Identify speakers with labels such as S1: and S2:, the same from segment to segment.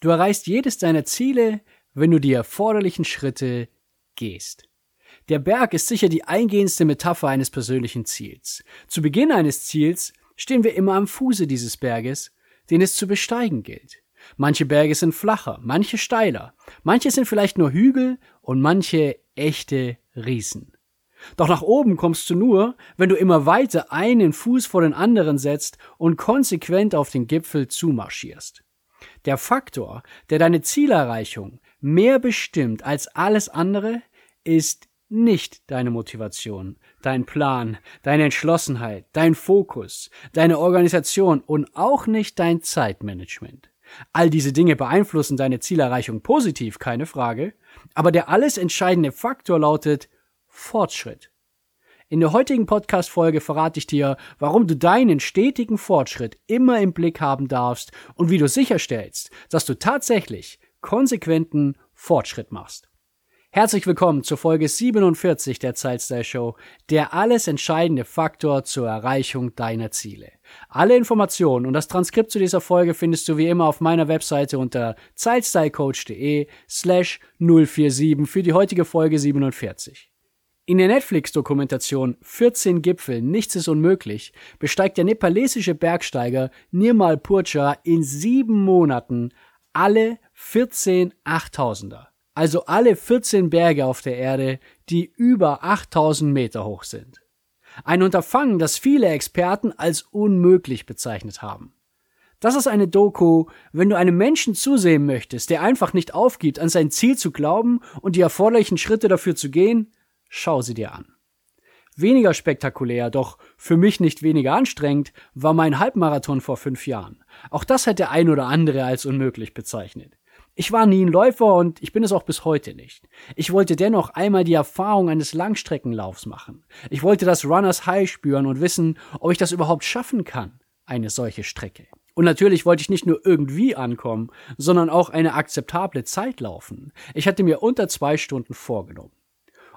S1: Du erreichst jedes deiner Ziele, wenn du die erforderlichen Schritte gehst. Der Berg ist sicher die eingehendste Metapher eines persönlichen Ziels. Zu Beginn eines Ziels stehen wir immer am Fuße dieses Berges, den es zu besteigen gilt. Manche Berge sind flacher, manche steiler, manche sind vielleicht nur Hügel und manche echte Riesen. Doch nach oben kommst du nur, wenn du immer weiter einen Fuß vor den anderen setzt und konsequent auf den Gipfel zumarschierst. Der Faktor, der deine Zielerreichung mehr bestimmt als alles andere, ist nicht deine Motivation, dein Plan, deine Entschlossenheit, dein Fokus, deine Organisation und auch nicht dein Zeitmanagement. All diese Dinge beeinflussen deine Zielerreichung positiv, keine Frage, aber der alles entscheidende Faktor lautet Fortschritt. In der heutigen Podcast-Folge verrate ich dir, warum du deinen stetigen Fortschritt immer im Blick haben darfst und wie du sicherstellst, dass du tatsächlich konsequenten Fortschritt machst. Herzlich willkommen zur Folge 47 der Zeitstyle Show, der alles entscheidende Faktor zur Erreichung deiner Ziele. Alle Informationen und das Transkript zu dieser Folge findest du wie immer auf meiner Webseite unter zeitstylecoach.de slash 047 für die heutige Folge 47. In der Netflix-Dokumentation 14 Gipfel, nichts ist unmöglich, besteigt der nepalesische Bergsteiger Nirmal Purcha in sieben Monaten alle 14 Achttausender also alle 14 Berge auf der Erde, die über 8000 Meter hoch sind. Ein Unterfangen, das viele Experten als unmöglich bezeichnet haben. Das ist eine Doku, wenn du einem Menschen zusehen möchtest, der einfach nicht aufgibt, an sein Ziel zu glauben und die erforderlichen Schritte dafür zu gehen, schau sie dir an. Weniger spektakulär, doch für mich nicht weniger anstrengend, war mein Halbmarathon vor fünf Jahren. Auch das hätte ein oder andere als unmöglich bezeichnet. Ich war nie ein Läufer und ich bin es auch bis heute nicht. Ich wollte dennoch einmal die Erfahrung eines Langstreckenlaufs machen. Ich wollte das Runners High spüren und wissen, ob ich das überhaupt schaffen kann, eine solche Strecke. Und natürlich wollte ich nicht nur irgendwie ankommen, sondern auch eine akzeptable Zeit laufen. Ich hatte mir unter zwei Stunden vorgenommen.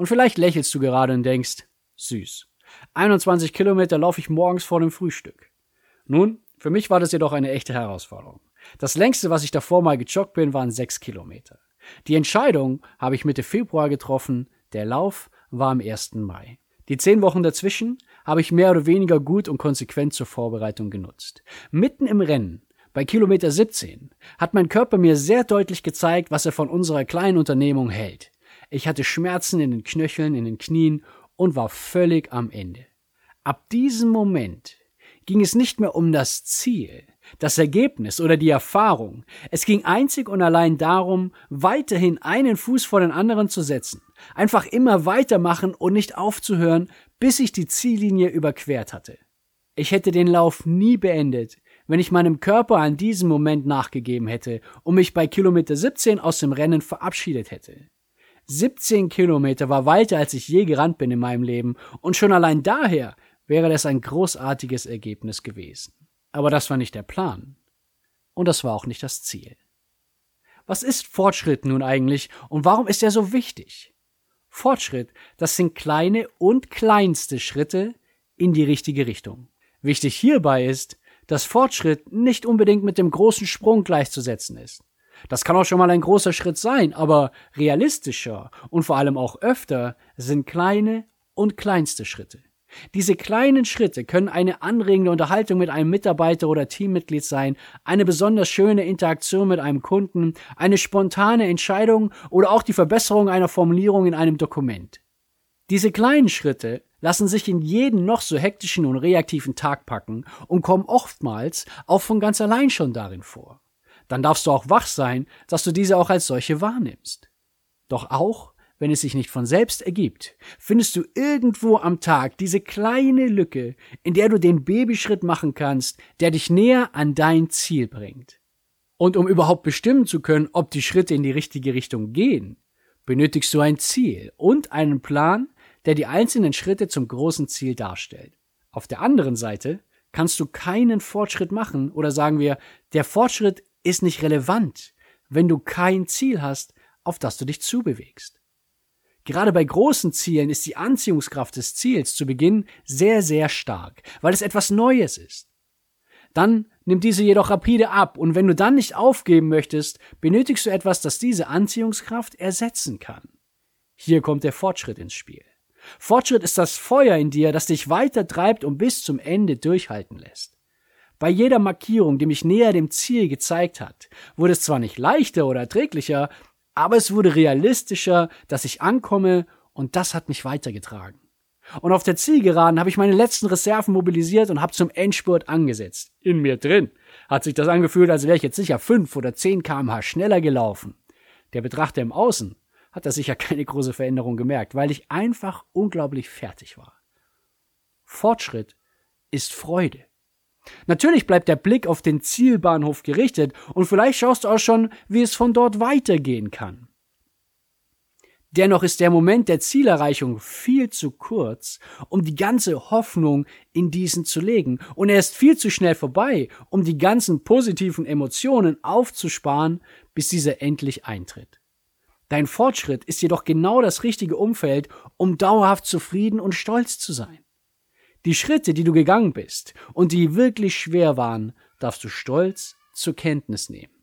S1: Und vielleicht lächelst du gerade und denkst, süß. 21 Kilometer laufe ich morgens vor dem Frühstück. Nun, für mich war das jedoch eine echte Herausforderung. Das längste, was ich davor mal gejoggt bin, waren sechs Kilometer. Die Entscheidung habe ich Mitte Februar getroffen, der Lauf war am 1. Mai. Die zehn Wochen dazwischen habe ich mehr oder weniger gut und konsequent zur Vorbereitung genutzt. Mitten im Rennen, bei Kilometer 17, hat mein Körper mir sehr deutlich gezeigt, was er von unserer kleinen Unternehmung hält. Ich hatte Schmerzen in den Knöcheln, in den Knien und war völlig am Ende. Ab diesem Moment ging es nicht mehr um das Ziel, das Ergebnis oder die Erfahrung. Es ging einzig und allein darum, weiterhin einen Fuß vor den anderen zu setzen. Einfach immer weitermachen und nicht aufzuhören, bis ich die Ziellinie überquert hatte. Ich hätte den Lauf nie beendet, wenn ich meinem Körper an diesem Moment nachgegeben hätte und mich bei Kilometer 17 aus dem Rennen verabschiedet hätte. 17 Kilometer war weiter, als ich je gerannt bin in meinem Leben, und schon allein daher wäre das ein großartiges Ergebnis gewesen. Aber das war nicht der Plan. Und das war auch nicht das Ziel. Was ist Fortschritt nun eigentlich und warum ist er so wichtig? Fortschritt, das sind kleine und kleinste Schritte in die richtige Richtung. Wichtig hierbei ist, dass Fortschritt nicht unbedingt mit dem großen Sprung gleichzusetzen ist. Das kann auch schon mal ein großer Schritt sein, aber realistischer und vor allem auch öfter sind kleine und kleinste Schritte. Diese kleinen Schritte können eine anregende Unterhaltung mit einem Mitarbeiter oder Teammitglied sein, eine besonders schöne Interaktion mit einem Kunden, eine spontane Entscheidung oder auch die Verbesserung einer Formulierung in einem Dokument. Diese kleinen Schritte lassen sich in jeden noch so hektischen und reaktiven Tag packen und kommen oftmals auch von ganz allein schon darin vor. Dann darfst du auch wach sein, dass du diese auch als solche wahrnimmst. Doch auch wenn es sich nicht von selbst ergibt, findest du irgendwo am Tag diese kleine Lücke, in der du den Babyschritt machen kannst, der dich näher an dein Ziel bringt. Und um überhaupt bestimmen zu können, ob die Schritte in die richtige Richtung gehen, benötigst du ein Ziel und einen Plan, der die einzelnen Schritte zum großen Ziel darstellt. Auf der anderen Seite kannst du keinen Fortschritt machen oder sagen wir, der Fortschritt ist nicht relevant, wenn du kein Ziel hast, auf das du dich zubewegst. Gerade bei großen Zielen ist die Anziehungskraft des Ziels zu Beginn sehr, sehr stark, weil es etwas Neues ist. Dann nimmt diese jedoch rapide ab und wenn du dann nicht aufgeben möchtest, benötigst du etwas, das diese Anziehungskraft ersetzen kann. Hier kommt der Fortschritt ins Spiel. Fortschritt ist das Feuer in dir, das dich weiter treibt und bis zum Ende durchhalten lässt. Bei jeder Markierung, die mich näher dem Ziel gezeigt hat, wurde es zwar nicht leichter oder erträglicher, aber es wurde realistischer, dass ich ankomme und das hat mich weitergetragen. Und auf der Zielgeraden habe ich meine letzten Reserven mobilisiert und habe zum Endspurt angesetzt. In mir drin hat sich das angefühlt, als wäre ich jetzt sicher fünf oder zehn kmh schneller gelaufen. Der Betrachter im Außen hat da sicher keine große Veränderung gemerkt, weil ich einfach unglaublich fertig war. Fortschritt ist Freude. Natürlich bleibt der Blick auf den Zielbahnhof gerichtet und vielleicht schaust du auch schon, wie es von dort weitergehen kann. Dennoch ist der Moment der Zielerreichung viel zu kurz, um die ganze Hoffnung in diesen zu legen, und er ist viel zu schnell vorbei, um die ganzen positiven Emotionen aufzusparen, bis dieser endlich eintritt. Dein Fortschritt ist jedoch genau das richtige Umfeld, um dauerhaft zufrieden und stolz zu sein. Die Schritte, die du gegangen bist und die wirklich schwer waren, darfst du stolz zur Kenntnis nehmen.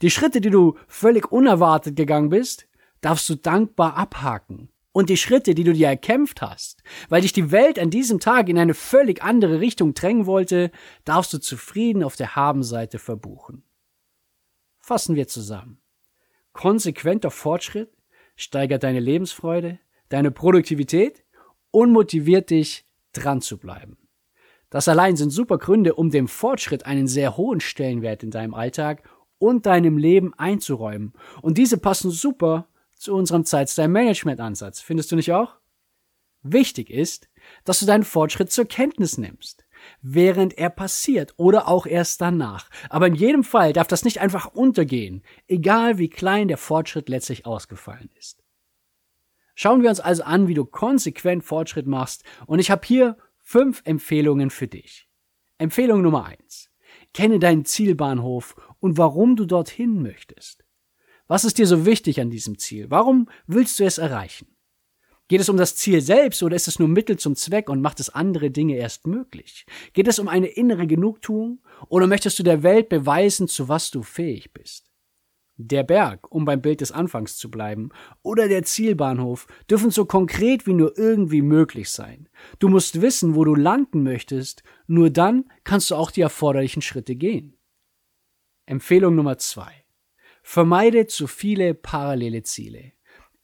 S1: Die Schritte, die du völlig unerwartet gegangen bist, darfst du dankbar abhaken. Und die Schritte, die du dir erkämpft hast, weil dich die Welt an diesem Tag in eine völlig andere Richtung drängen wollte, darfst du zufrieden auf der Habenseite verbuchen. Fassen wir zusammen. Konsequenter Fortschritt steigert deine Lebensfreude, deine Produktivität und motiviert dich, dran zu bleiben. Das allein sind super Gründe, um dem Fortschritt einen sehr hohen Stellenwert in deinem Alltag und deinem Leben einzuräumen. Und diese passen super zu unserem Zeitstyle-Management-Ansatz. Findest du nicht auch? Wichtig ist, dass du deinen Fortschritt zur Kenntnis nimmst, während er passiert oder auch erst danach. Aber in jedem Fall darf das nicht einfach untergehen, egal wie klein der Fortschritt letztlich ausgefallen ist. Schauen wir uns also an, wie du konsequent Fortschritt machst und ich habe hier fünf Empfehlungen für dich. Empfehlung Nummer eins: Kenne deinen Zielbahnhof und warum du dorthin möchtest. Was ist dir so wichtig an diesem Ziel? Warum willst du es erreichen? Geht es um das Ziel selbst oder ist es nur Mittel zum Zweck und macht es andere Dinge erst möglich? Geht es um eine innere Genugtuung oder möchtest du der Welt beweisen, zu was du fähig bist? Der Berg, um beim Bild des Anfangs zu bleiben, oder der Zielbahnhof dürfen so konkret wie nur irgendwie möglich sein. Du musst wissen, wo du landen möchtest, nur dann kannst du auch die erforderlichen Schritte gehen. Empfehlung Nummer zwei. Vermeide zu viele parallele Ziele.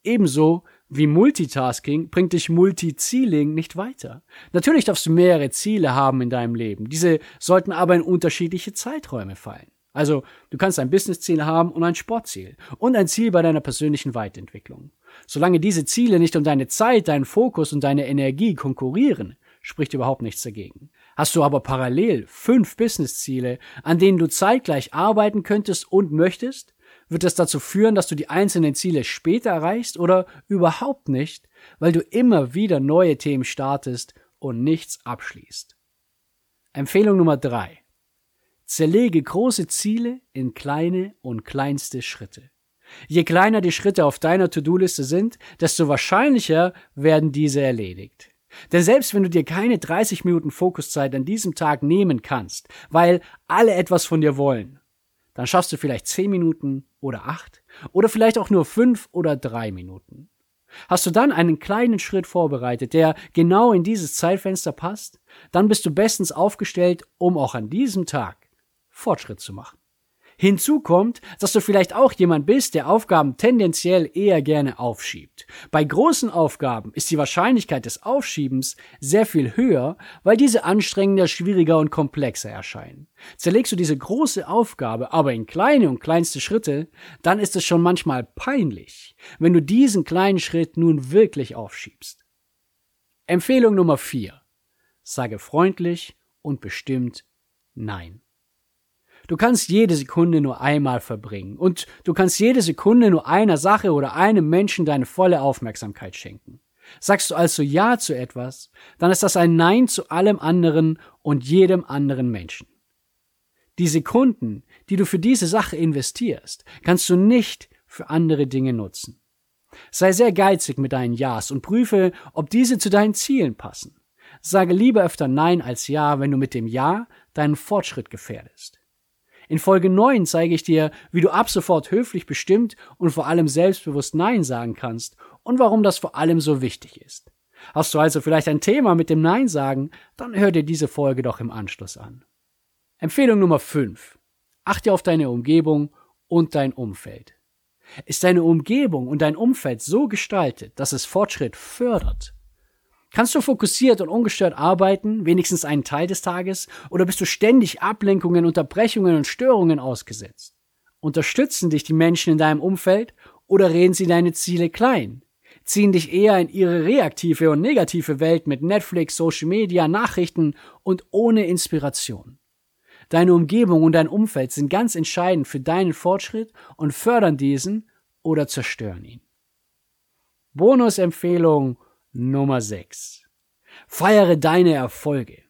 S1: Ebenso wie Multitasking bringt dich Multizieling nicht weiter. Natürlich darfst du mehrere Ziele haben in deinem Leben. Diese sollten aber in unterschiedliche Zeiträume fallen. Also, du kannst ein Businessziel haben und ein Sportziel und ein Ziel bei deiner persönlichen Weiterentwicklung. Solange diese Ziele nicht um deine Zeit, deinen Fokus und deine Energie konkurrieren, spricht überhaupt nichts dagegen. Hast du aber parallel fünf Businessziele, an denen du zeitgleich arbeiten könntest und möchtest, wird es dazu führen, dass du die einzelnen Ziele später erreichst oder überhaupt nicht, weil du immer wieder neue Themen startest und nichts abschließt. Empfehlung Nummer drei: Zerlege große Ziele in kleine und kleinste Schritte. Je kleiner die Schritte auf deiner To-Do-Liste sind, desto wahrscheinlicher werden diese erledigt. Denn selbst wenn du dir keine 30 Minuten Fokuszeit an diesem Tag nehmen kannst, weil alle etwas von dir wollen, dann schaffst du vielleicht 10 Minuten oder 8 oder vielleicht auch nur 5 oder 3 Minuten. Hast du dann einen kleinen Schritt vorbereitet, der genau in dieses Zeitfenster passt, dann bist du bestens aufgestellt, um auch an diesem Tag Fortschritt zu machen. Hinzu kommt, dass du vielleicht auch jemand bist, der Aufgaben tendenziell eher gerne aufschiebt. Bei großen Aufgaben ist die Wahrscheinlichkeit des Aufschiebens sehr viel höher, weil diese anstrengender, schwieriger und komplexer erscheinen. Zerlegst du diese große Aufgabe aber in kleine und kleinste Schritte, dann ist es schon manchmal peinlich, wenn du diesen kleinen Schritt nun wirklich aufschiebst. Empfehlung Nummer 4. Sage freundlich und bestimmt Nein. Du kannst jede Sekunde nur einmal verbringen und du kannst jede Sekunde nur einer Sache oder einem Menschen deine volle Aufmerksamkeit schenken. Sagst du also Ja zu etwas, dann ist das ein Nein zu allem anderen und jedem anderen Menschen. Die Sekunden, die du für diese Sache investierst, kannst du nicht für andere Dinge nutzen. Sei sehr geizig mit deinen Ja's und prüfe, ob diese zu deinen Zielen passen. Sage lieber öfter Nein als Ja, wenn du mit dem Ja deinen Fortschritt gefährdest. In Folge 9 zeige ich dir, wie du ab sofort höflich bestimmt und vor allem selbstbewusst Nein sagen kannst und warum das vor allem so wichtig ist. Hast du also vielleicht ein Thema mit dem Nein sagen, dann hör dir diese Folge doch im Anschluss an. Empfehlung Nummer 5. Achte auf deine Umgebung und dein Umfeld. Ist deine Umgebung und dein Umfeld so gestaltet, dass es Fortschritt fördert? Kannst du fokussiert und ungestört arbeiten, wenigstens einen Teil des Tages, oder bist du ständig Ablenkungen, Unterbrechungen und Störungen ausgesetzt? Unterstützen dich die Menschen in deinem Umfeld oder reden sie deine Ziele klein? Ziehen dich eher in ihre reaktive und negative Welt mit Netflix, Social Media, Nachrichten und ohne Inspiration? Deine Umgebung und dein Umfeld sind ganz entscheidend für deinen Fortschritt und fördern diesen oder zerstören ihn. Bonusempfehlung Nummer 6. Feiere deine Erfolge.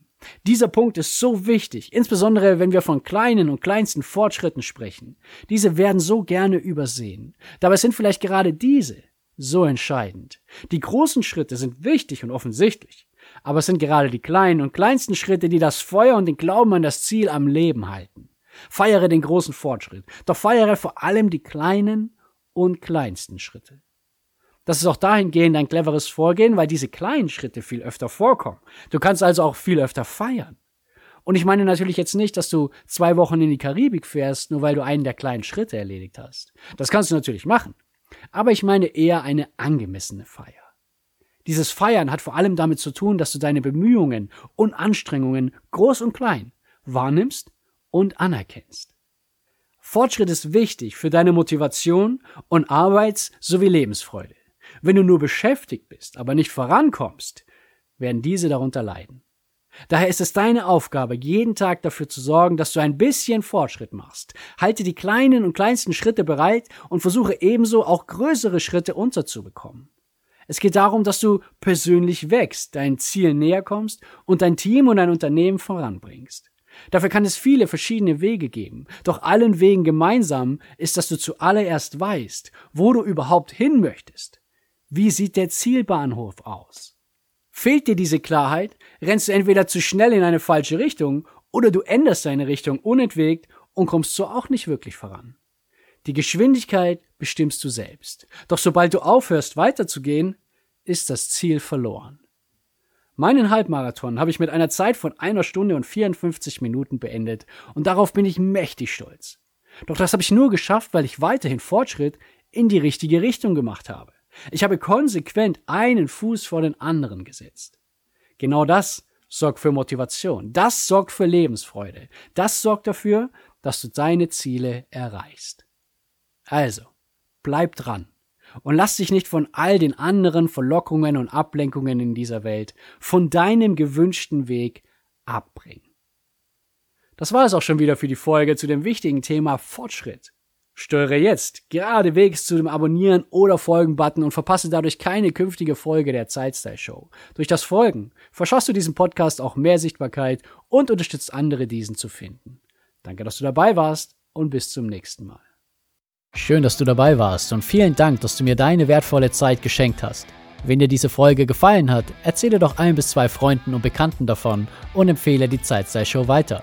S1: Dieser Punkt ist so wichtig, insbesondere wenn wir von kleinen und kleinsten Fortschritten sprechen. Diese werden so gerne übersehen. Dabei sind vielleicht gerade diese so entscheidend. Die großen Schritte sind wichtig und offensichtlich. Aber es sind gerade die kleinen und kleinsten Schritte, die das Feuer und den Glauben an das Ziel am Leben halten. Feiere den großen Fortschritt, doch feiere vor allem die kleinen und kleinsten Schritte. Das ist auch dahingehend ein cleveres Vorgehen, weil diese kleinen Schritte viel öfter vorkommen. Du kannst also auch viel öfter feiern. Und ich meine natürlich jetzt nicht, dass du zwei Wochen in die Karibik fährst, nur weil du einen der kleinen Schritte erledigt hast. Das kannst du natürlich machen. Aber ich meine eher eine angemessene Feier. Dieses Feiern hat vor allem damit zu tun, dass du deine Bemühungen und Anstrengungen, groß und klein, wahrnimmst und anerkennst. Fortschritt ist wichtig für deine Motivation und Arbeits- sowie Lebensfreude. Wenn du nur beschäftigt bist, aber nicht vorankommst, werden diese darunter leiden. Daher ist es deine Aufgabe, jeden Tag dafür zu sorgen, dass du ein bisschen Fortschritt machst. Halte die kleinen und kleinsten Schritte bereit und versuche ebenso auch größere Schritte unterzubekommen. Es geht darum, dass du persönlich wächst, dein Ziel näher kommst und dein Team und dein Unternehmen voranbringst. Dafür kann es viele verschiedene Wege geben, doch allen Wegen gemeinsam ist, dass du zuallererst weißt, wo du überhaupt hin möchtest. Wie sieht der Zielbahnhof aus? Fehlt dir diese Klarheit, rennst du entweder zu schnell in eine falsche Richtung oder du änderst deine Richtung unentwegt und kommst so auch nicht wirklich voran. Die Geschwindigkeit bestimmst du selbst. Doch sobald du aufhörst weiterzugehen, ist das Ziel verloren. Meinen Halbmarathon habe ich mit einer Zeit von einer Stunde und 54 Minuten beendet und darauf bin ich mächtig stolz. Doch das habe ich nur geschafft, weil ich weiterhin Fortschritt in die richtige Richtung gemacht habe. Ich habe konsequent einen Fuß vor den anderen gesetzt. Genau das sorgt für Motivation. Das sorgt für Lebensfreude. Das sorgt dafür, dass du deine Ziele erreichst. Also, bleib dran und lass dich nicht von all den anderen Verlockungen und Ablenkungen in dieser Welt von deinem gewünschten Weg abbringen. Das war es auch schon wieder für die Folge zu dem wichtigen Thema Fortschritt. Steuere jetzt geradewegs zu dem Abonnieren oder Folgen-Button und verpasse dadurch keine künftige Folge der Zeitstyle Show. Durch das Folgen verschaffst du diesem Podcast auch mehr Sichtbarkeit und unterstützt andere, diesen zu finden. Danke, dass du dabei warst und bis zum nächsten Mal. Schön, dass du dabei warst und vielen Dank, dass du mir deine wertvolle Zeit geschenkt hast. Wenn dir diese Folge gefallen hat, erzähle doch ein bis zwei Freunden und Bekannten davon und empfehle die Zeitstyle Show weiter.